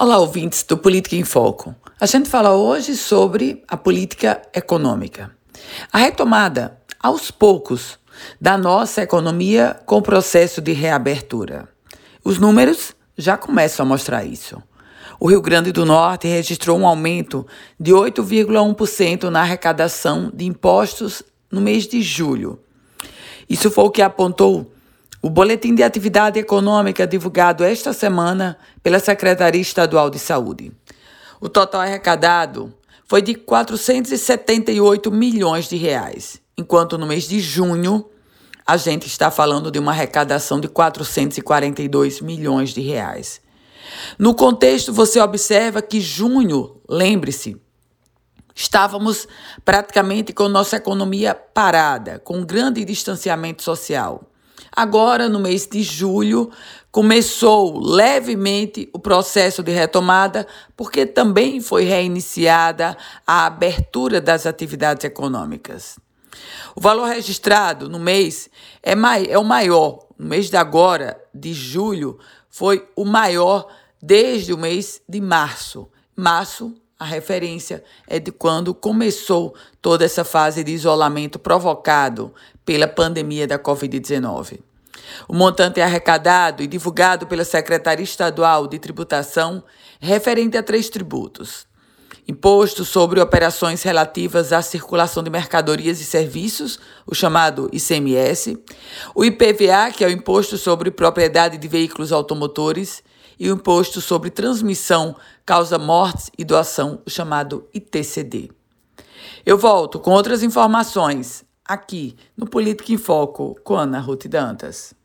Olá, ouvintes do Política em Foco. A gente fala hoje sobre a política econômica. A retomada, aos poucos, da nossa economia com o processo de reabertura. Os números já começam a mostrar isso. O Rio Grande do Norte registrou um aumento de 8,1% na arrecadação de impostos no mês de julho. Isso foi o que apontou o Boletim de Atividade Econômica divulgado esta semana pela Secretaria Estadual de Saúde. O total arrecadado foi de 478 milhões de reais, enquanto no mês de junho a gente está falando de uma arrecadação de 442 milhões de reais. No contexto, você observa que junho, lembre-se, estávamos praticamente com nossa economia parada, com grande distanciamento social. Agora, no mês de julho, começou levemente o processo de retomada, porque também foi reiniciada a abertura das atividades econômicas. O valor registrado no mês é, mai é o maior. No mês de agora, de julho, foi o maior desde o mês de março. Março, a referência é de quando começou toda essa fase de isolamento provocado pela pandemia da Covid-19. O montante arrecadado e divulgado pela Secretaria Estadual de Tributação referente a três tributos: Imposto sobre operações relativas à circulação de mercadorias e serviços, o chamado ICMS, o IPVA, que é o Imposto sobre Propriedade de Veículos Automotores, e o Imposto sobre Transmissão, Causa Mortes e Doação, o chamado ITCD. Eu volto com outras informações aqui no Política em Foco com Ana Ruth Dantas.